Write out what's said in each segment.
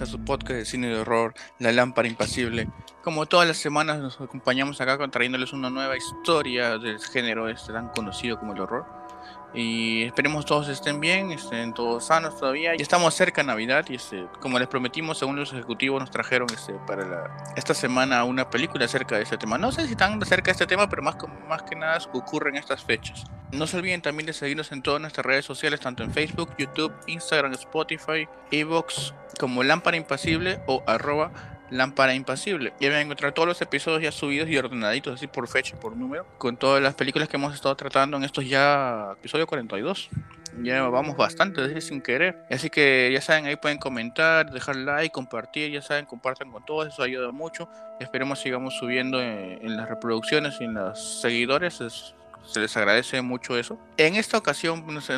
a su podcast de cine de horror, La Lámpara Impasible. Como todas las semanas nos acompañamos acá trayéndoles una nueva historia del género este tan conocido como el horror. Y esperemos todos estén bien, estén todos sanos todavía. Y estamos cerca de Navidad y este, como les prometimos, según los ejecutivos nos trajeron este, para esta semana una película acerca de este tema. No sé si tan cerca de este tema, pero más, más que nada ocurre en estas fechas. No se olviden también de seguirnos en todas nuestras redes sociales, tanto en Facebook, YouTube, Instagram, Spotify, Evox, como Lámpara Impasible o arroba Lámpara Impasible. Y van a encontrar todos los episodios ya subidos y ordenaditos, así por fecha por número, con todas las películas que hemos estado tratando en estos ya episodio 42. Ya vamos bastante, desde sin querer. Así que ya saben, ahí pueden comentar, dejar like, compartir, ya saben, compartan con todos, eso ayuda mucho. Esperemos sigamos subiendo en, las reproducciones y en los seguidores. se les agradece mucho eso. En esta ocasión nos,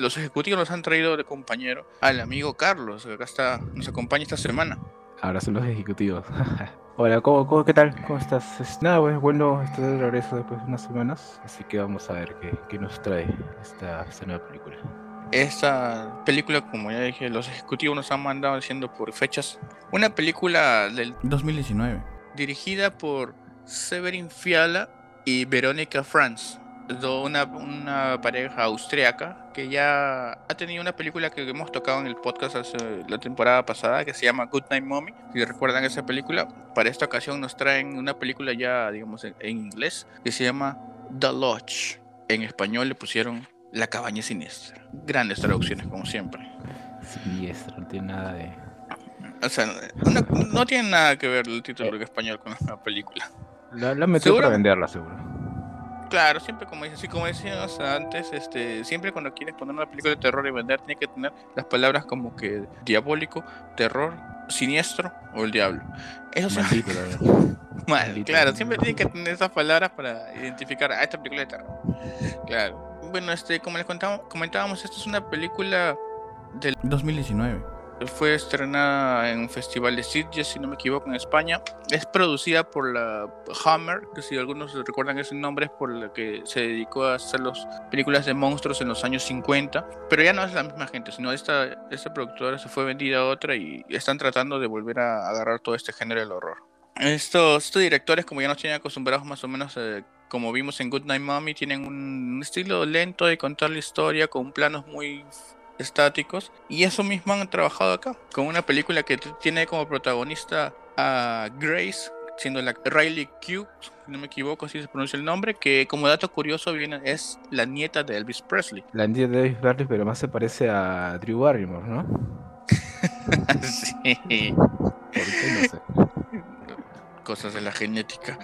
los ejecutivos nos han traído de compañero al amigo Carlos, que acá está, nos acompaña esta semana. Ahora son los ejecutivos. Hola, ¿cómo, qué tal? ¿Cómo estás? Nada, pues bueno, estoy de regreso después de unas semanas, así que vamos a ver qué, nos trae esta, nueva película. Esta película, como ya dije, los ejecutivos nos han mandado diciendo por fechas. Una película del 2019, dirigida por Severin Fiala y Verónica Franz una, una pareja austriaca que ya ha tenido una película que hemos tocado en el podcast hace, la temporada pasada que se llama Good Night Mommy. Si recuerdan esa película, para esta ocasión nos traen una película ya, digamos, en, inglés que se llama The Lodge. En español le pusieron La cabaña siniestra. Grandes traducciones, como siempre. Siniestra, no tiene nada de. O sea, no, tiene nada que ver el título en español con la película. La, la metió para venderla, seguro. Claro, siempre como dices, como decíamos antes, este, siempre cuando quieres poner una película de terror y vender, tiene que tener las palabras como que diabólico, terror, siniestro o el diablo. Eso siempre. Mal, claro, siempre tiene que tener esas palabras para identificar a esta película de terror. Claro. Bueno, este, como les contábamos, comentábamos, esta es una película del 2019 fue estrenada en un festival de Sitges, si no me equivoco, en España. Es producida por la Hammer, que si algunos recuerdan ese nombre es por la que se dedicó a hacer las películas de monstruos en los años 50. Pero ya no es la misma gente, sino esta, esta productora se fue vendida a otra y están tratando de volver a agarrar todo este género del horror. Estos, estos directores, como ya nos tienen acostumbrados más o menos, eh, como vimos en Good Night Mommy, tienen un estilo lento de contar la historia con planos muy estáticos. Y eso mismo han trabajado acá, con una película que tiene como protagonista a Grace, siendo la Riley Q, si no me equivoco, así se pronuncia el nombre, que como dato curioso viene, es la nieta de Elvis Presley. La nieta de Elvis Presley, pero más se parece a Drew Barrymore, ¿no? sí. Cosas de la genética.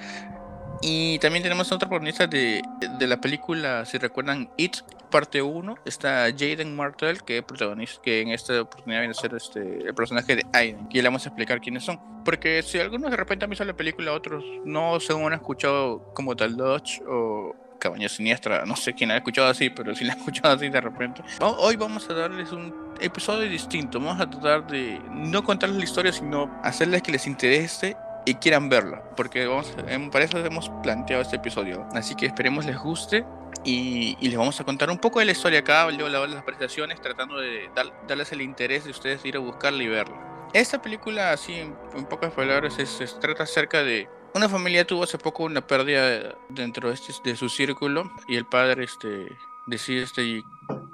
Y también tenemos otra protagonista de, de, la película, si recuerdan, It, parte 1. Está Jaden Martell, que es protagonista, que en esta oportunidad viene a ser este, el personaje de Aiden. Y le vamos a explicar quiénes son. Porque si algunos de repente han visto la película, otros no según han escuchado como tal Dodge o Cabaña Siniestra. No sé quién ha escuchado así, pero si la ha escuchado así de repente. Hoy vamos a darles un episodio distinto. Vamos a tratar de no contarles la historia, sino hacerles que les interese y quieran verla, porque vamos, para eso hemos planteado este episodio. Así que esperemos les guste y, les vamos a contar un poco de la historia acá, luego las presentaciones, tratando de darles el interés de ustedes ir a buscarla y verla. Esta película, así en, pocas palabras, se trata acerca de una familia tuvo hace poco una pérdida dentro de, este, de su círculo y el padre este, decide este,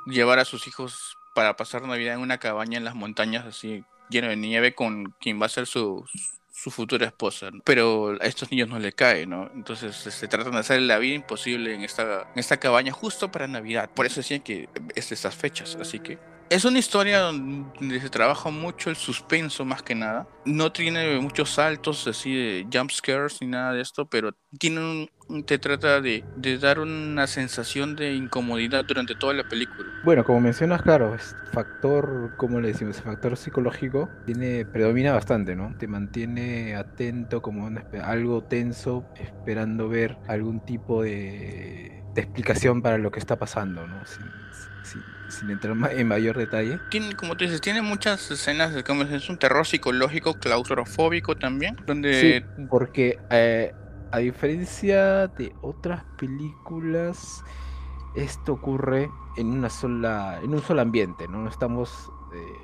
llevar a sus hijos para pasar Navidad en una cabaña en las montañas así lleno de nieve con quien va a ser su, su futura esposa, pero a estos niños no le cae, ¿no? Entonces se este, tratan de hacer la vida imposible en esta, en esta cabaña justo para Navidad. Por eso decían que es de estas fechas, así que es una historia donde se trabaja mucho el suspenso más que nada. No tiene muchos saltos así de jump scares ni nada de esto, pero tiene te trata de, dar una sensación de incomodidad durante toda la película. Bueno, como mencionas, claro, es factor, como le decimos, factor psicológico tiene predomina bastante, ¿no? Te mantiene atento, como algo tenso, esperando ver algún tipo de, de explicación para lo que está pasando, ¿no? Sin entrar en mayor detalle. Tiene, como tú dices, tiene muchas escenas, como es un terror psicológico, claustrofóbico también, donde... Sí, porque eh, a diferencia de otras películas, esto ocurre en una sola, en un solo ambiente, ¿no? Estamos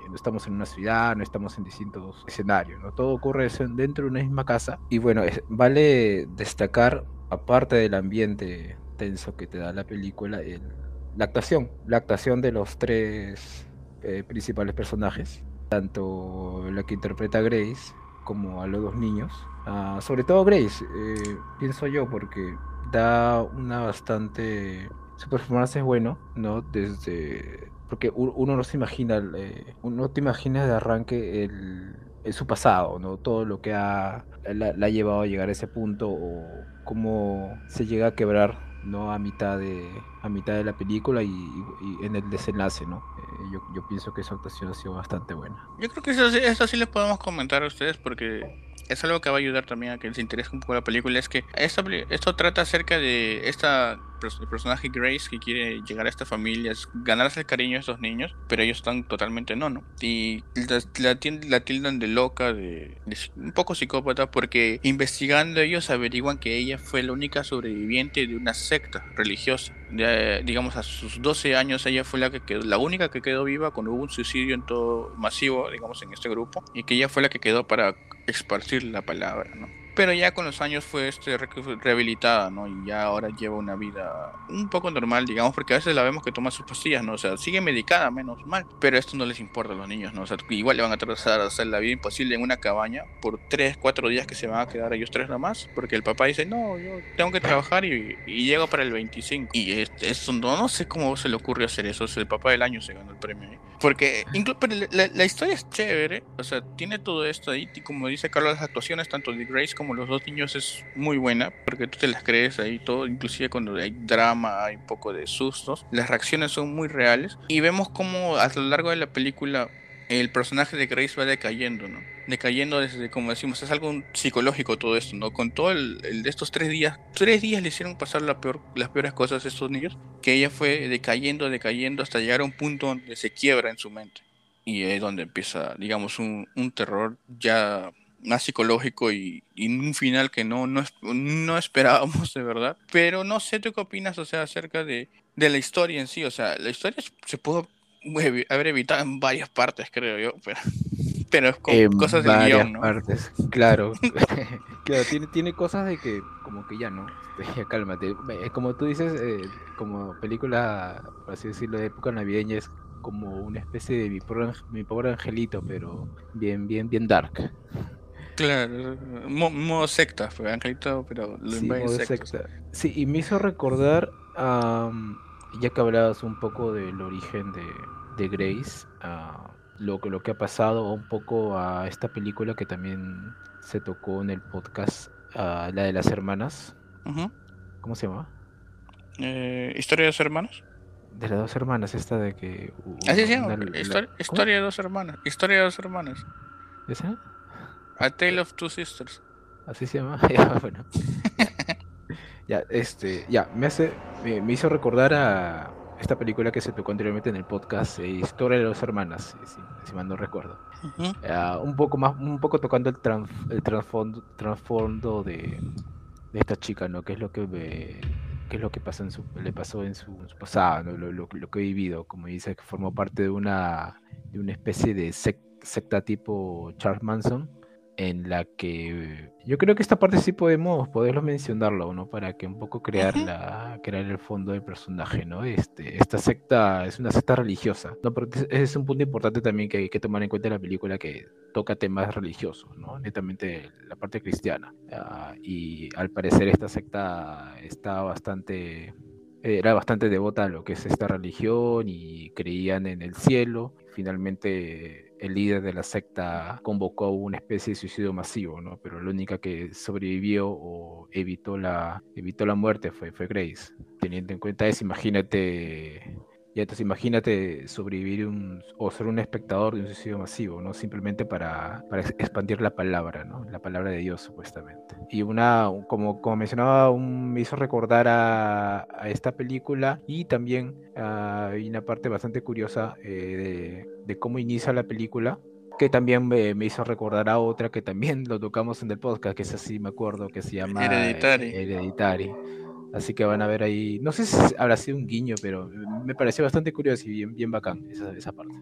no estamos en una ciudad, no estamos en distintos escenarios, ¿no? Todo ocurre dentro de una misma casa. Y bueno, vale destacar, aparte del ambiente tenso que te da la película, la actuación, la actuación de los tres eh, principales personajes, tanto la que interpreta a Grace como a los dos niños. Ah, sobre todo Grace, eh, pienso yo, porque da una bastante... Su performance es bueno, ¿no? Desde... Porque uno no se imagina, eh, uno te imagina de arranque el, su pasado, ¿no? Todo lo que ha, la, ha llevado a llegar a ese punto o cómo se llega a quebrar, ¿no? A mitad de, a mitad de la película y, en el desenlace, ¿no? Eh, yo, yo, pienso que esa actuación ha sido bastante buena. Yo creo que eso, eso sí les podemos comentar a ustedes porque es algo que va a ayudar también a que les interese un poco la película, es que esto, esto trata acerca de esta el personaje Grace que quiere llegar a esta familia, ganarse el cariño de estos niños, pero ellos están totalmente no, ¿no? Y la, la, tildan de loca, de, un poco psicópata, porque investigando ellos averiguan que ella fue la única sobreviviente de una secta religiosa. digamos, a sus 12 años ella fue la que quedó, la única que quedó viva cuando hubo un suicidio en todo masivo, digamos, en este grupo, y que ella fue la que quedó para esparcir la palabra, ¿no? Pero ya con los años fue este, rehabilitada, ¿no? Y ya ahora lleva una vida un poco normal, digamos, porque a veces la vemos que toma sus pastillas, ¿no? O sea, sigue medicada, menos mal, pero esto no les importa a los niños, ¿no? O sea, igual le van a tratar de hacer la vida imposible en una cabaña por 3, 4 días que se van a quedar ellos tres nada más, porque el papá dice, no, yo tengo que trabajar y, y llego para el 25. Y eso no, no sé cómo se le ocurre hacer eso, el papá del año se ganó el premio ahí. Porque la, la, historia es chévere, o sea, tiene todo esto ahí, y como dice Carlos, las actuaciones tanto de Grace como los dos niños es muy buena, porque tú te las crees ahí todo, inclusive cuando hay drama, hay un poco de sustos, las reacciones son muy reales, y vemos como a lo largo de la película el personaje de Grace va decayendo, ¿no? Decayendo desde, como decimos, es algo psicológico todo esto, ¿no? Con todo el, de estos tres días, tres días le hicieron pasar la peor, las peores cosas a estos niños, que ella fue decayendo, decayendo, hasta llegar a un punto donde se quiebra en su mente. Y es donde empieza, digamos, un, un terror ya más psicológico y, un final que no, no, no, esperábamos de verdad. Pero no sé tú qué opinas, o sea, acerca de, de la historia en sí. O sea, la historia se pudo haber evitado en varias partes, creo yo, pero, pero es con cosas del guion, ¿no? partes, claro. claro, tiene, tiene cosas de que, como que ya no, cálmate. Como tú dices, eh, como película, por así decirlo, de época navideña es como una especie de mi pobre, mi pobre angelito, pero bien, bien, bien dark. Claro, modo secta, fue Angelito, pero lo sí, modo secta. Sí, y me hizo recordar, ya que hablabas un poco del origen de, de Grace, lo, lo que ha pasado un poco a esta película que también se tocó en el podcast, la de las hermanas. ¿Cómo se llama? Eh, ¿Historia de dos hermanos? De las dos hermanas, esta de que... Así se llama, historia, de dos hermanas. Historia de dos hermanas. ¿Esa? A Tale of Two Sisters. Así se llama. ya, bueno. ya, este, ya, me hace, me, hizo recordar a esta película que se tocó anteriormente en el podcast, eh, Historia de dos hermanas, si, mal no recuerdo. un poco más, un poco tocando el, el trasfondo, de, de, esta chica, ¿no? ¿Qué es lo que qué es lo que pasa en su, le pasó en su, pasado, ¿no? lo, lo, que he vivido, como dice, que formó parte de una, de una especie de secta tipo Charles Manson en la que yo creo que esta parte sí podemos poderlo mencionarlo, ¿no? Para que un poco crear la crear el fondo del personaje, ¿no? Este esta secta es una secta religiosa, no, porque ese es un punto importante también que hay que tomar en cuenta en la película que toca temas religiosos, ¿no? Netamente la parte cristiana. Ah, y al parecer esta secta está bastante era bastante devota a lo que es esta religión y creían en el cielo. Finalmente el líder de la secta convocó una especie de suicidio masivo, ¿no? Pero la única que sobrevivió o evitó la, evitó la muerte fue, fue Grace. Teniendo en cuenta eso, imagínate y entonces imagínate sobrevivir un, o ser un espectador de un suicidio masivo, ¿no? Simplemente para, para expandir la palabra, ¿no? La palabra de Dios, supuestamente. Y una, como, como mencionaba, un, me hizo recordar a, a, esta película y también uh, hay una parte bastante curiosa eh, de, de, cómo inicia la película que también me, me, hizo recordar a otra que también lo tocamos en el podcast, que es así, me acuerdo, que se llama Hereditary. Hereditary Así que van a ver ahí, no sé si habrá sido un guiño, pero me pareció bastante curioso y bien, bien bacán esa, esa parte.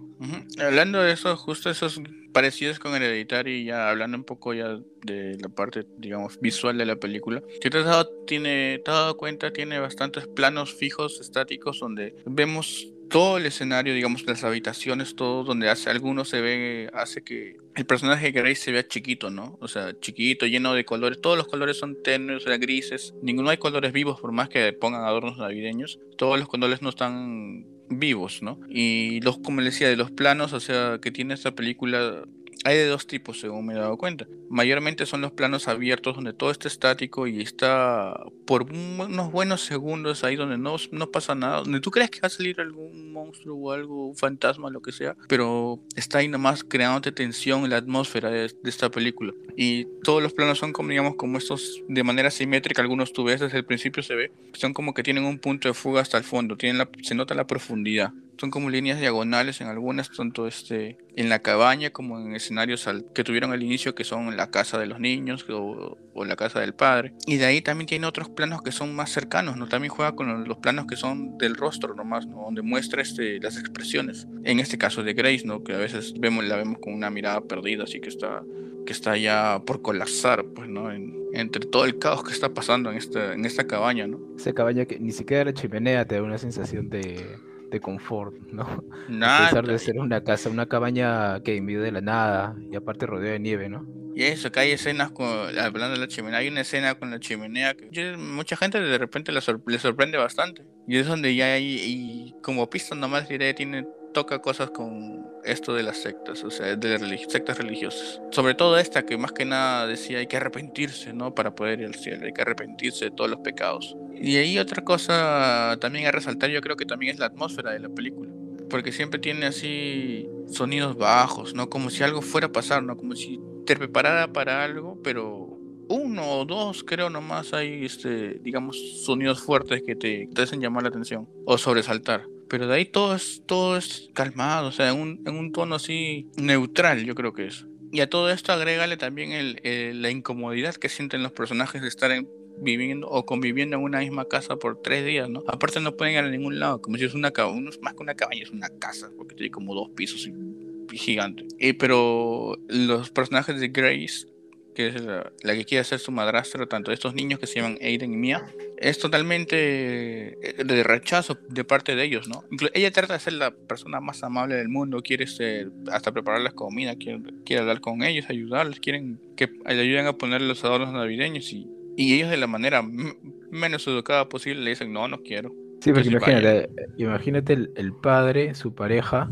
Hablando de eso, justo esos parecidos con el y ya hablando un poco ya de la parte, digamos, visual de la película. Si te has dado, tiene, te has dado cuenta, tiene bastantes planos fijos, estáticos, donde vemos todo el escenario, digamos, las habitaciones, todo donde hace algunos se ve, hace que el personaje de Grace se vea chiquito, ¿no? O sea, chiquito, lleno de colores. Todos los colores son tenues, grises. Ninguno hay colores vivos, por más que pongan adornos navideños. Todos los colores no están vivos, ¿no? Y los, como les decía, de los planos, o sea, que tiene esta película hay de dos tipos, según me he dado cuenta. Mayormente son los planos abiertos donde todo está estático y está por unos buenos segundos ahí donde no, no pasa nada, donde tú crees que va a salir algún monstruo o algo, un fantasma, lo que sea, pero está ahí nomás creándote tensión en la atmósfera de, esta película. Y todos los planos son como, digamos, como estos de manera simétrica, algunos tú ves desde el principio se ve, son como que tienen un punto de fuga hasta el fondo, tienen la, se nota la profundidad son como líneas diagonales en algunas, tanto este, en la cabaña como en escenarios que tuvieron al inicio, que son la casa de los niños o, la casa del padre. Y de ahí también tiene otros planos que son más cercanos, ¿no? También juega con los planos que son del rostro nomás, ¿no? Donde muestra este, las expresiones. En este caso de Grace, ¿no? Que a veces vemos, la vemos con una mirada perdida, así que está, que está ya por colapsar, pues, ¿no? entre todo el caos que está pasando en esta, en esta cabaña, ¿no? Esa cabaña que ni siquiera la chimenea te da una sensación de de confort, ¿no? Nada. A pesar de ser una casa, una cabaña que en medio de la nada y aparte rodeada de nieve, ¿no? Y eso, que hay escenas con, hablando de la chimenea, hay una escena con la chimenea que mucha gente de repente le, sorprende bastante. Y es donde ya hay, y como pista nomás diré, tiene toca cosas con esto de las sectas, o sea, de las sectas religiosas. Sobre todo esta que más que nada decía hay que arrepentirse, ¿no? Para poder ir al cielo, hay que arrepentirse de todos los pecados. Y ahí otra cosa también a resaltar yo creo que también es la atmósfera de la película. Porque siempre tiene así sonidos bajos, ¿no? Como si algo fuera a pasar, ¿no? Como si te preparara para algo, pero uno o dos creo nomás hay, este, digamos, sonidos fuertes que te, te hacen llamar la atención o sobresaltar pero de ahí todo es, todo es calmado, o sea, en un, en un tono así neutral, yo creo que es. Y a todo esto agrégale también el, la incomodidad que sienten los personajes de estar viviendo o conviviendo en una misma casa por tres días, ¿no? Aparte no pueden ir a ningún lado, como si es una cabaña, más que una cabaña, es una casa, porque tiene como dos pisos y, gigante. Eh, pero los personajes de Grace que es la, que quiere ser su madrastra, tanto de estos niños que se llaman Aiden y Mia, es totalmente eh, de rechazo de parte de ellos, ¿no? ella trata de ser la persona más amable del mundo, quiere ser, hasta prepararles comida, quiere, quiere hablar con ellos, ayudarles, quieren que le ayuden a poner los adornos navideños y, y ellos de la manera menos educada posible le dicen, no, no quiero. Sí, porque imagínate, imagínate el, el padre, su pareja,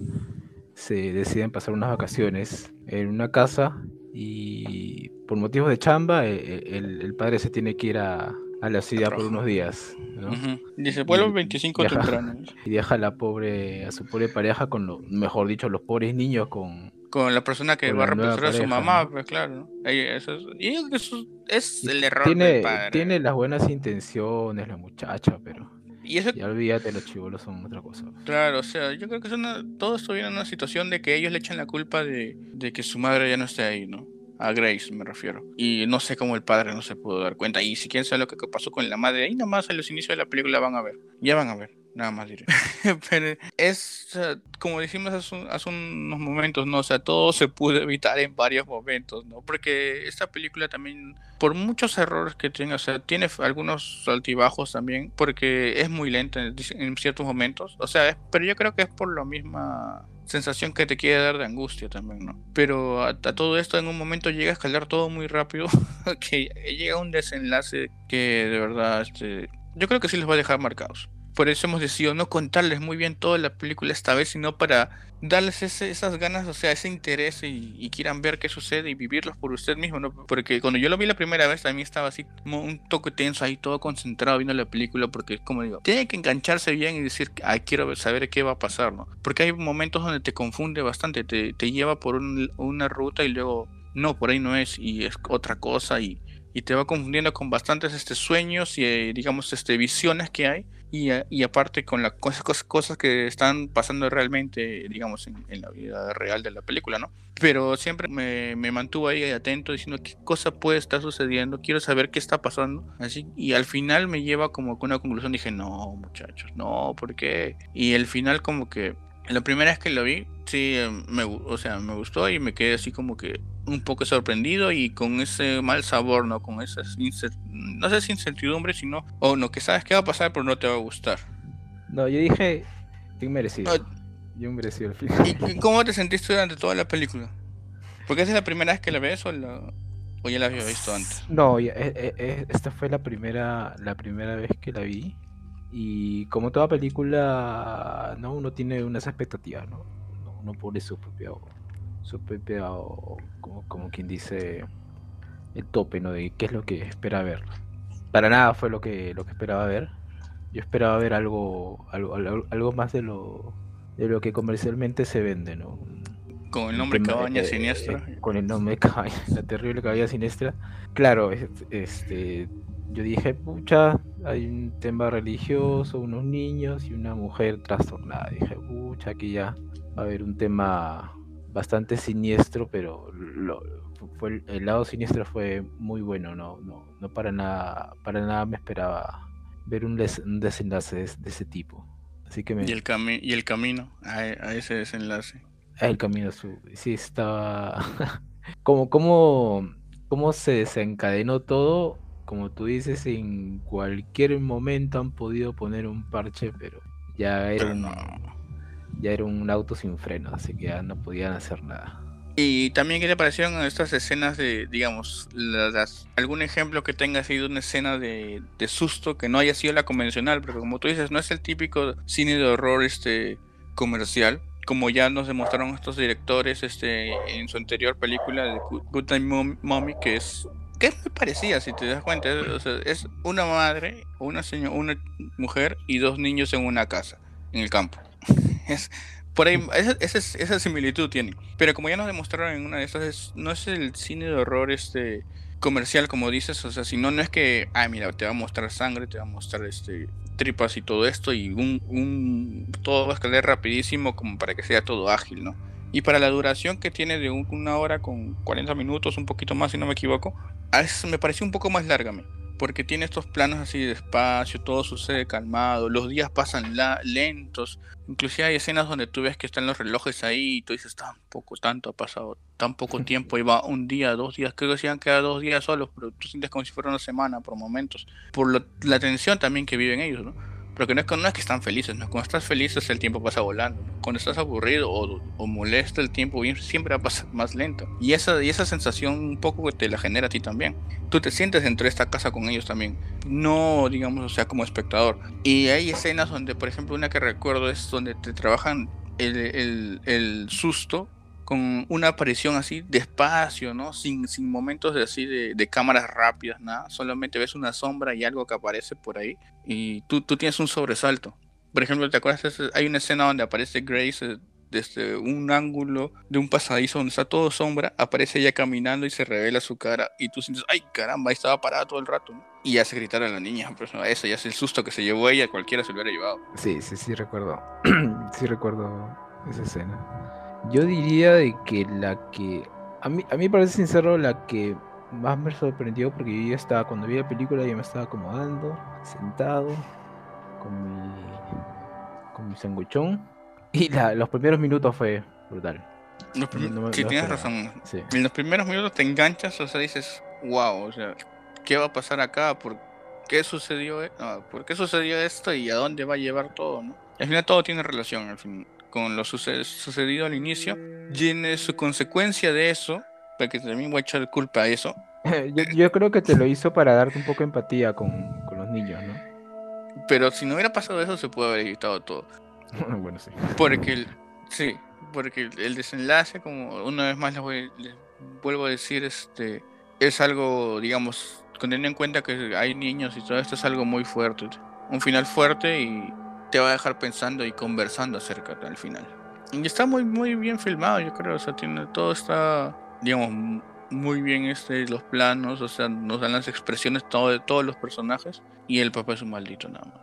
se deciden pasar unas vacaciones en una casa y por motivos de chamba, eh, eh, el, padre se tiene que ir a, la ciudad por unos días. ¿no? Dice, vuelve el 25 temprano. Y deja a la pobre, a su pobre pareja con lo, mejor dicho, los pobres niños con con la persona que va a representar a su mamá, pues claro. Eso es, y eso es el error tiene, del padre. Tiene las buenas intenciones la muchacha, pero y eso... Ya olvídate, los chivolos son otra cosa. Claro, o sea, yo creo que son todo esto viene en una situación de que ellos le echan la culpa de, de que su madre ya no esté ahí, ¿no? A Grace me refiero. Y no sé cómo el padre no se pudo dar cuenta. Y si quieren saber lo que pasó con la madre, ahí nomás en los inicios de la película van a ver. Ya van a ver. Nada más diré. Es, como dijimos hace, hace, unos momentos, ¿no? O sea, todo se pudo evitar en varios momentos, ¿no? Porque esta película también, por muchos errores que tiene, o sea, tiene algunos altibajos también, porque es muy lenta en, ciertos momentos. O sea, pero yo creo que es por la misma sensación que te quiere dar de angustia también, ¿no? Pero a, todo esto en un momento llega a escalar todo muy rápido, que llega un desenlace que de verdad, este, yo creo que sí les va a dejar marcados por eso hemos decidido no contarles muy bien toda la película esta vez, sino para darles esas ganas, o sea, ese interés y, quieran ver qué sucede y vivirlos por usted mismo. Porque cuando yo lo vi la primera vez, también estaba así, un toque tenso ahí, todo concentrado viendo la película, porque, como digo, tiene que engancharse bien y decir, ay, quiero saber qué va a pasar, ¿no? Porque hay momentos donde te confunde bastante, te, te lleva por una ruta y luego, no, por ahí no es, y es otra cosa, y, y te va confundiendo con bastantes este, sueños y, eh, digamos, este, visiones que hay y, y aparte con las cosas, cosas que están pasando realmente, digamos, en, la vida real de la película, ¿no? Pero siempre me, me, mantuvo ahí atento diciendo qué cosa puede estar sucediendo, quiero saber qué está pasando, así, y al final me lleva como con una conclusión, dije, no, muchachos, no, ¿por qué? Y el final como que la primera vez que lo vi, sí, em, me, o sea, me gustó y me quedé así como que un poco sorprendido y con ese mal sabor, ¿no? Con esa, no sé si incertidumbre, sino, o no, que sabes qué va a pasar, pero no te va a gustar. No, yo dije, bien merecido. No, yo el. ¿Y cómo te sentiste durante toda la película? Porque esa es la primera vez que la ves o, la, o ya la había visto antes. No, ya, e, e, e, esta fue la primera, la primera vez que la vi. Y como toda película, ¿no? uno tiene unas expectativas, ¿no? Uno pone su propio, su propio como, como, quien dice, el tope, ¿no? De qué es lo que espera ver. Para nada fue lo que, lo que esperaba ver. Yo esperaba ver algo, algo, algo más de lo, de lo que comercialmente se vende, ¿no? Con el nombre Cabaña eh, Siniestra. Eh, con el nombre Cabaña, la terrible Cabaña Siniestra. Claro, este, yo dije, pucha, hay un tema religioso, unos niños y una mujer trastornada. Dije, pucha, aquí ya va a haber un tema bastante siniestro, pero lo, fue el, lado siniestro fue muy bueno, no, no, no para nada, para nada me esperaba ver un, desenlace de, ese tipo. Así que me... ¿Y, el cami y el camino a, ese desenlace. El camino, su... sí, estaba... como, como, cómo se desencadenó todo como tú dices, en cualquier momento han podido poner un parche, pero ya era, un, ya era un auto sin freno, así que ya no podían hacer nada. Y también, ¿qué te parecieron estas escenas de, digamos, las, algún ejemplo que tenga sido una escena de, de, susto que no haya sido la convencional? Porque como tú dices, no es el típico cine de horror este comercial, como ya nos demostraron estos directores este en su anterior película de Good Time Mommy, que es que es muy parecida, si te das cuenta. Es, una madre, una señora, una mujer y dos niños en una casa, en el campo. Es, por ahí, esa, esa, similitud tiene. Pero como ya nos demostraron en una de estas, no es el cine de horror este comercial, como dices, o sea, sino no es que, ah, mira, te va a mostrar sangre, te va a mostrar este tripas y todo esto, y un, un todo va a escalar rapidísimo como para que sea todo ágil, ¿no? Y para la duración que tiene de una hora con 40 minutos, un poquito más si no me equivoco, me pareció un poco más larga, porque tiene estos planos así de espacio, todo sucede calmado, los días pasan lentos, inclusive hay escenas donde tú ves que están los relojes ahí y tú dices, tan poco, tanto ha pasado, tan poco tiempo, y va un día, dos días, creo que se han quedado dos días solos, pero tú sientes como si fuera una semana por momentos, por la tensión también que viven ellos, ¿no? Porque no es, que, no es que están felices, ¿no? Cuando estás feliz el tiempo pasa volando. Cuando estás aburrido o, o molesta el tiempo siempre va a pasar más lento. Y esa, y esa sensación un poco te la genera a ti también. Tú te sientes dentro de esta casa con ellos también. No, digamos, o sea, como espectador. Y hay escenas donde, por ejemplo, una que recuerdo es donde te trabajan el, el, el susto con una aparición así despacio, ¿no? Sin, sin momentos de así de, cámaras rápidas, nada. Solamente ves una sombra y algo que aparece por ahí y tú, tú tienes un sobresalto. Por ejemplo, ¿te acuerdas? Hay una escena donde aparece Grace eh, desde un ángulo de un pasadizo donde está todo sombra, aparece ella caminando y se revela su cara y tú sientes, ay caramba, ahí estaba parada todo el rato. Y hace gritar a la niña, pues eso ya es el susto que se llevó ella, cualquiera se lo hubiera llevado. Sí, sí, sí recuerdo. sí recuerdo esa escena. Yo diría de que la que. A mí, a mí parece sincero la que más me sorprendió porque yo ya estaba, cuando vi la película, ya me estaba acomodando, sentado, con mi. con mi sanguchón. Y la, los primeros minutos fue brutal. sí, tienes razón. En los primeros minutos te enganchas, o sea, dices, wow, o sea, ¿qué va a pasar acá? ¿Por qué sucedió, e-? ¿por qué sucedió esto y a dónde va a llevar todo? ¿no? Al final todo tiene relación, al fin con lo sucedido al inicio, tiene su consecuencia de eso, porque también voy a echar culpa a eso. yo, creo que te lo hizo para darte un poco de empatía con, los niños, ¿no? Pero si no hubiera pasado eso, se puede haber evitado todo. bueno, sí. Porque el, sí, porque el desenlace, como una vez más les, vuelvo a decir, este es algo, digamos, teniendo en cuenta que hay niños y todo esto es algo muy fuerte. Un final fuerte y te va a dejar pensando y conversando acerca del final. Y está muy, muy bien filmado, yo creo. O sea, tiene, todo está, digamos, muy bien este, los planos, o sea, nos dan las expresiones todo, de todos los personajes. Y el papá es un maldito nada más.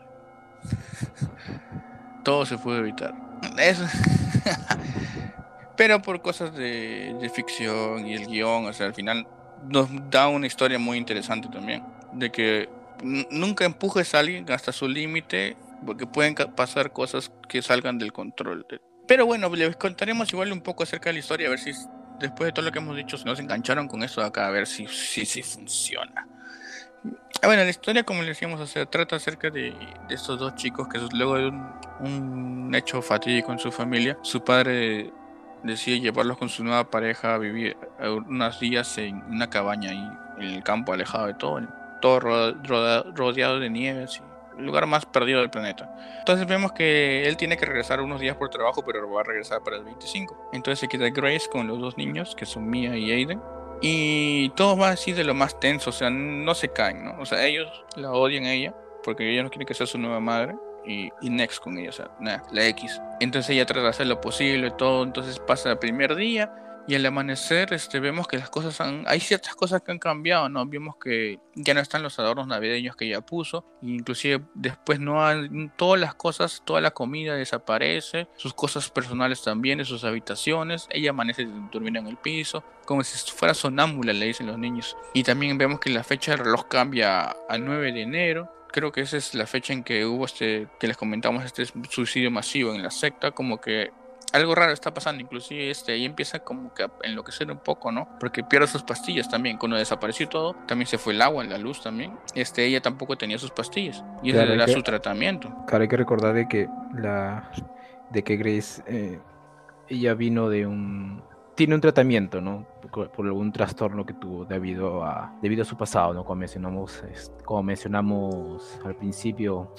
Todo se pudo evitar. Eso. Pero por cosas de, de ficción y el guion, o sea, al final nos da una historia muy interesante también. De que nunca empujes a alguien hasta su límite, porque pueden pasar cosas que salgan del control. Pero bueno, les contaremos igual un poco acerca de la historia, a ver si después de todo lo que hemos dicho, se nos engancharon con eso de acá, a ver si, si, si funciona. Ah, bueno, la historia, como le decíamos, o sea, trata acerca de, de estos dos chicos que luego de un, un, hecho fatídico en su familia, su padre decide llevarlos con su nueva pareja a vivir unos días en una cabaña ahí en el campo, alejado de todo, todo rodeado de nieve, así, el lugar más perdido del planeta. Entonces vemos que él tiene que regresar unos días por trabajo, pero va a regresar para el 25. Entonces se queda Grace con los dos niños, que son Mia y Aiden. Y todo va así de lo más tenso, o sea, no se caen, ¿no? O sea, ellos la odian a ella, porque ella no quiere que sea su nueva madre. Y, y next con ella, o sea, la X. Entonces ella trata de hacer lo posible, todo. Entonces pasa el primer día y al amanecer este, vemos que las cosas han, hay ciertas cosas que han cambiado, ¿no? Vemos que ya no están los adornos navideños que ella puso, inclusive después no han, todas las cosas, toda la comida desaparece, sus cosas personales también, en sus habitaciones, ella amanece durmiendo en el piso, como si fuera sonámbula, le dicen los niños. Y también vemos que la fecha del reloj cambia a 9 de enero, creo que esa es la fecha en que hubo este, que les comentamos, este suicidio masivo en la secta, como que algo raro está pasando, inclusive este, ahí empieza como que a enloquecer un poco, ¿no? Porque pierde sus pastillas también, cuando desapareció todo, también se fue el agua, la luz también, este, ella tampoco tenía sus pastillas, y ese era su tratamiento. Claro, hay que recordar de que la, de que Grace, eh, ella vino de un, tiene un tratamiento, ¿no? Por, por, algún trastorno que tuvo debido a, debido a su pasado, ¿no? Como mencionamos, como mencionamos al principio,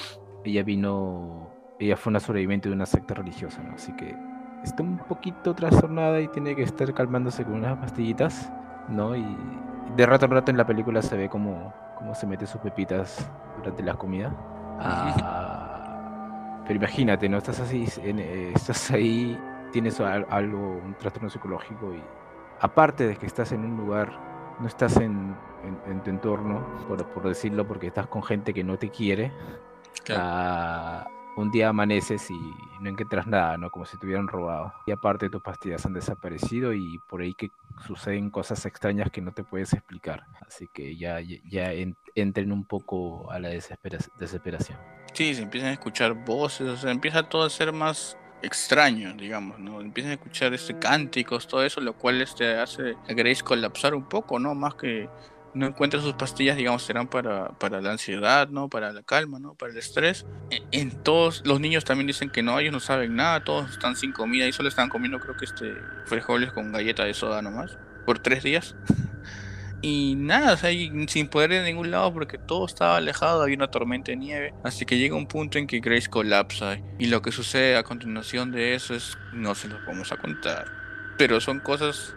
ella vino, ella fue una sobreviviente de una secta religiosa, ¿no? Así que está un poquito trastornada y tiene que estar calmándose con unas pastillitas, ¿no? Y de rato en rato en la película se ve como, como se mete sus pepitas durante la comida. Ah, pero imagínate, ¿no? Estás así, eh, estás ahí, tienes algo, un trastorno psicológico y aparte de que estás en un lugar, no estás en, en, en tu entorno, por, por, decirlo, porque estás con gente que no te quiere. Claro. Ah, un día amaneces y no encuentras nada, ¿no? Como si te hubieran robado. Y aparte tus pastillas han desaparecido y por ahí que suceden cosas extrañas que no te puedes explicar. Así que ya, ya entren un poco a la desesperación. Sí, se empiezan a escuchar voces, o sea, empieza todo a ser más extraño, digamos, ¿no? Empiezan a escuchar este cánticos, todo eso, lo cual este hace a Grace colapsar un poco, ¿no? Más que no encuentra sus pastillas, digamos, serán para, para la ansiedad, ¿no? Para la calma, ¿no? Para el estrés. En, en, todos, los niños también dicen que no, ellos no saben nada, todos están sin comida y solo están comiendo, creo que este, frijoles con galleta de soda nomás, por tres días. Y nada, o sea, sin poder de ningún lado porque todo estaba alejado, había una tormenta de nieve. Así que llega un punto en que Grace colapsa. Y lo que sucede a continuación de eso es, no se los vamos a contar. Pero son cosas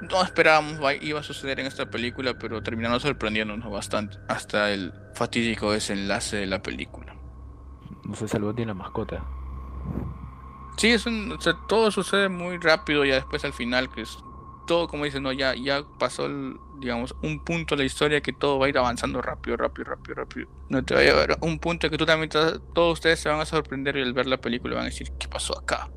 no esperábamos iba a suceder en esta película, pero terminaron sorprendiéndonos bastante hasta el fatídico desenlace de la película. No se salvó ni la mascota. Sí, es un, o sea, todo sucede muy rápido ya después al final, que es todo como dicen, no, ya, ya pasó, el, digamos, un punto de la historia que todo va a ir avanzando rápido, rápido, rápido, rápido. No te va a llevar un punto que tú también, todos ustedes se van a sorprender y al ver la película van a decir, ¿qué pasó acá?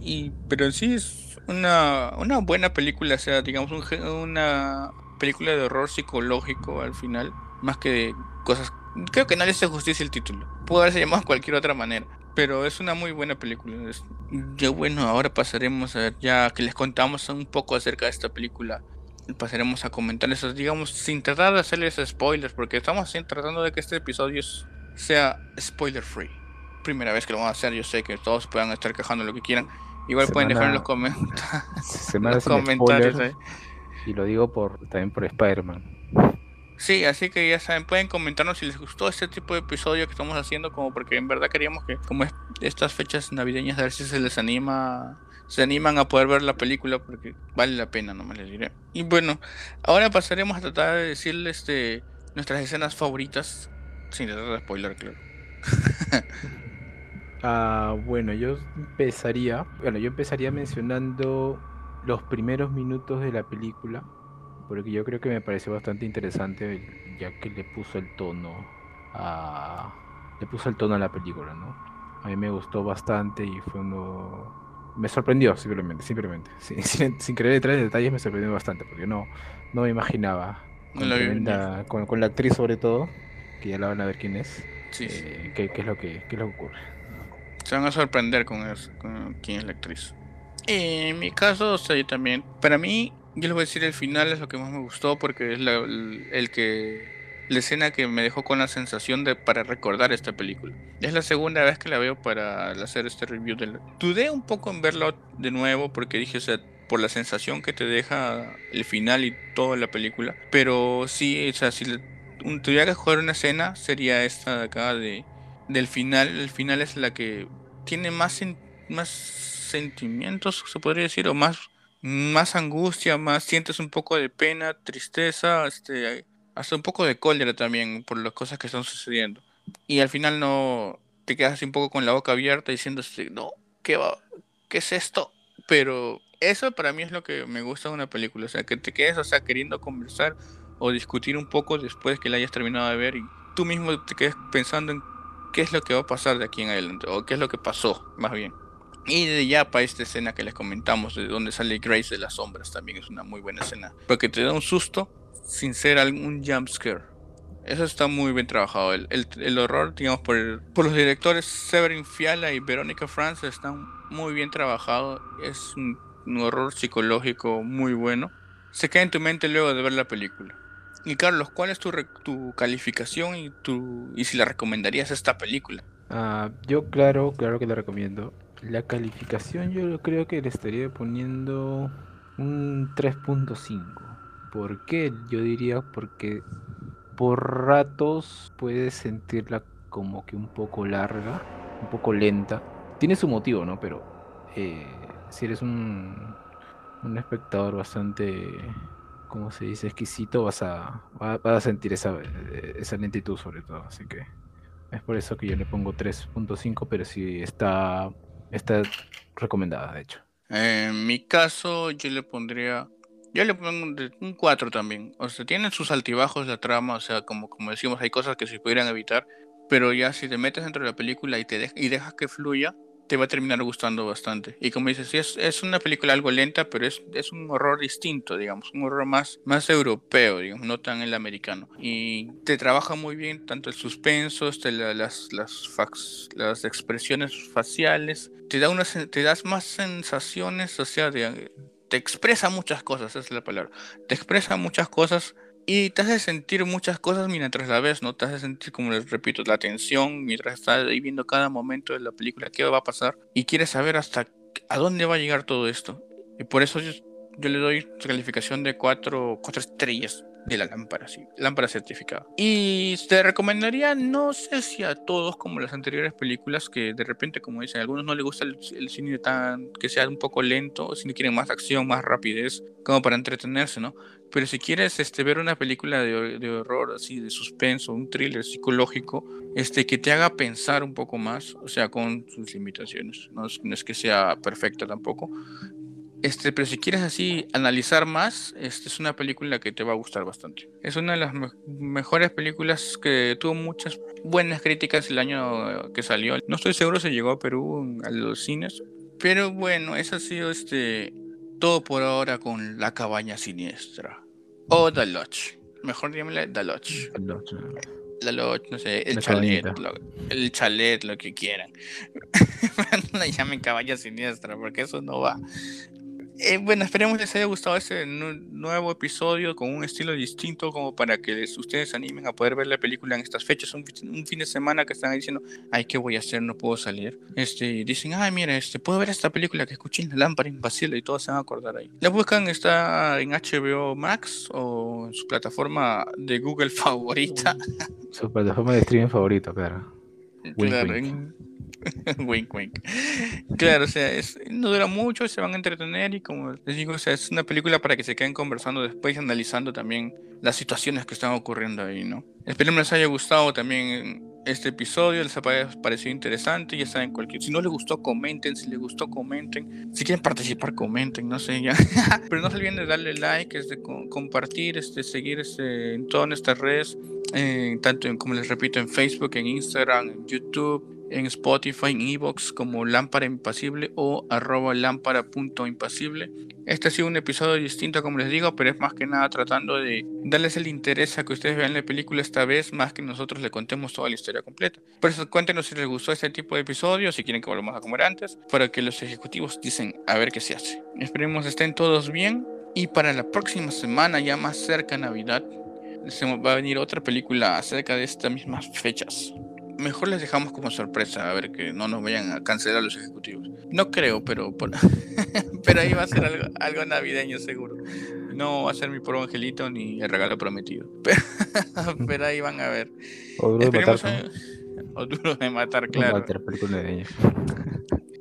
Y, pero sí es una, una buena película, o sea, digamos, un, una película de horror psicológico al final, más que de cosas. Creo que no le hace justicia el título. Pudo haberse llamado cualquier otra manera. Pero es una muy buena película. Ya bueno, ahora pasaremos a ver, ya que les contamos un poco acerca de esta película, pasaremos a comentar eso, digamos, sin tratar de hacerles spoilers, porque estamos tratando de que este episodio sea spoiler free. Primera vez que lo vamos a hacer, yo sé que todos puedan estar quejando lo que quieran. Igual pueden dejar en los, los comentarios. ¿eh? Y lo digo por también por Spider-Man. Sí, así que ya saben, pueden comentarnos si les gustó este tipo de episodio que estamos haciendo, como porque en verdad queríamos que, como es estas fechas navideñas, a ver si se les anima, se animan a poder ver la película, porque vale la pena, no me les diré. Y bueno, ahora pasaremos a tratar de decirles este, nuestras escenas favoritas, sin tratar de spoiler, claro. Ah, bueno, yo empezaría, bueno, yo empezaría mencionando los primeros minutos de la película, porque yo creo que me pareció bastante interesante, ya que le puso el tono a le puso el tono a la película, ¿no? A mí me gustó bastante y fue uno... Me sorprendió simplemente, simplemente. Sin, sin, sin querer entrar en detalles me sorprendió bastante porque no, no me imaginaba. Con, No la vi tremenda- con, con la actriz sobre todo, que ya la van a ver quién es, sí. eh, qué, qué es lo que, qué es lo que ocurre. Se van a sorprender con, eso, con quién es la actriz. Y en mi caso, o sea, yo también. Para mí, yo les voy a decir el final es lo que más me gustó porque es la- el que. La escena que me dejó con la sensación de para recordar esta película. Es la segunda vez que la veo para hacer este review. De la- Dudé un poco en verla de nuevo porque dije, o sea, por la sensación que te deja el final y toda la película. Pero sí, o sea, si le- un- tuviera que jugar una escena, sería esta de acá de, del final. El final es la que tiene más, sen- más sentimientos, se podría decir, o más, más angustia, más sientes un poco de pena, tristeza, este, hasta un poco de cólera también por las cosas que están sucediendo. Y al final no te quedas así un poco con la boca abierta diciendo, no, ¿qué, va? ¿qué es esto? Pero eso para mí es lo que me gusta de una película, o sea, que te quedes, o sea, queriendo conversar o discutir un poco después que la hayas terminado de ver y tú mismo te quedes pensando en qué es lo que va a pasar de aquí en adelante, o qué es lo que pasó, más bien. Y de ya para esta escena que les comentamos, de donde sale Grace de las sombras, también es una muy buena escena. Porque te da un susto sin ser algún jump scare. Eso está muy bien trabajado. El, el- el horror, digamos, por, el- por los directores Severin Fiala y Verónica France, están muy bien trabajado. Es un, un horror psicológico muy bueno. Se queda en tu mente luego de ver la película. Y Carlos, ¿cuál es tu, re- calificación y, si la recomendarías esta película? Ah, yo claro, claro que la recomiendo. La calificación yo creo que le estaría poniendo un 3.5. ¿Por qué? Yo diría porque por ratos puedes sentirla como que un poco larga, un poco lenta. Tiene su motivo, ¿no? Pero eh, si eres un espectador bastante, ¿cómo se dice? Exquisito, vas a, va- vas a sentir esa, eh, esa lentitud sobre todo. Así que es por eso que yo le pongo 3.5, pero sí está, está recomendada, de hecho. En mi caso, yo le pondría. Yo le pongo un, de- un 4 también. O sea, tienen sus altibajos la trama. O sea, como, como decimos, hay cosas que se pudieran evitar. Pero ya si te metes dentro de la película y, te dej- y dejas que fluya, te va a terminar gustando bastante. Y como dices, es, es una película algo lenta, pero es, es un horror distinto, digamos. Un horror más, más europeo, digamos, no tan el americano. Y te trabaja muy bien tanto el suspenso, este, la- las, las, fax- las expresiones faciales. Te, da una, sen- te das más sensaciones, o sea, de, te expresa muchas cosas, esa es la palabra. Te expresa muchas cosas y te hace sentir muchas cosas mientras la ves, ¿no? Te hace sentir, como les repito, la tensión mientras estás ahí viendo cada momento de la película, qué va a pasar y quieres saber hasta a dónde va a llegar todo esto. Y por eso yo, yo le doy calificación de 4 cuatro estrellas de la lámpara, sí, lámpara certificada. Y te recomendaría, no sé si a todos como las anteriores películas, que de repente, como dicen, a algunos no les gusta el, el cine tan, que sea un poco lento, si no quieren más acción, más rapidez, como para entretenerse, ¿no? Pero si quieres este, ver una película de, de horror, así, de suspenso, un thriller psicológico, este, que te haga pensar un poco más, o sea, con sus limitaciones, no es, no es que sea perfecta tampoco, este, pero si quieres así analizar más, este es una película que te va a gustar bastante. Es una de las me- mejores películas que tuvo muchas buenas críticas el año que salió. No estoy seguro si llegó a Perú a los cines, pero bueno, eso ha sido este todo por ahora con La Cabaña Siniestra o The Lodge. Mejor dígame The Lodge. La Lodge, no sé, el La chalet, lo- el chalet, lo que quieran. no la llamen cabaña siniestra, porque eso no va. Eh, bueno, esperemos les haya gustado este nu- nuevo episodio con un estilo distinto como para que les- ustedes animen a poder ver la película en estas fechas, un, un fin de semana que están diciendo, ay, ¿qué voy a hacer? No puedo salir. Este, y dicen, ay, mira, este, puedo ver esta película que escuché en la lámpara invasible y todos se van a acordar ahí. La buscan, está en HBO Max o en su plataforma de Google favorita. Su plataforma de streaming favorito, claro. Wink, Claro, wink. en- wink, wink. Claro, o sea, es, no dura mucho, se van a entretener y como les digo, o sea, es una película para que se queden conversando después y analizando también las situaciones que están ocurriendo ahí, ¿no? Espero les haya gustado también este episodio, les haya parecido interesante, ya saben, cualquier, si no les gustó, comenten, si les gustó, comenten, si quieren participar, comenten, no sé, ya. Pero no se olviden de darle like, este, co- compartir, este, seguir este, en todas nuestras redes eh, tanto en, como les repito en Facebook, en Instagram, en YouTube, en Spotify, en Evox como Lámpara Impasible o arroba lámpara.impasible. Este ha sido un episodio distinto, como les digo, pero es más que nada tratando de darles el interés a que ustedes vean la película esta vez, más que nosotros le contemos toda la historia completa. Por eso cuéntenos si les gustó este tipo de episodios, si quieren que volvamos a comer antes, para que los ejecutivos dicen a ver qué se hace. Esperemos estén todos bien y para la próxima semana, ya más cerca Navidad, se va a venir otra película acerca de estas mismas fechas mejor les dejamos como sorpresa, a ver que no nos vayan a cancelar los ejecutivos. No creo, pero pero ahí va a ser algo, navideño seguro. No va a ser mi pro angelito ni el regalo prometido. Pero, ahí van a ver. O duro de matar. O duro de matar, claro.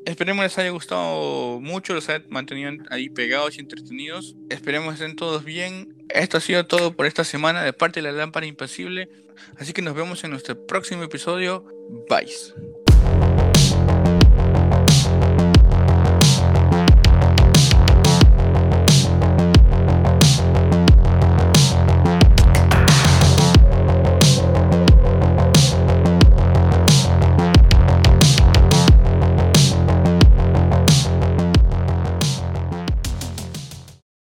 Esperemos les haya gustado mucho, los haya mantenido ahí pegados y entretenidos. Esperemos estén todos bien. Esto ha sido todo por esta semana de parte de la lámpara impasible. Así que nos vemos en nuestro próximo episodio. Bye.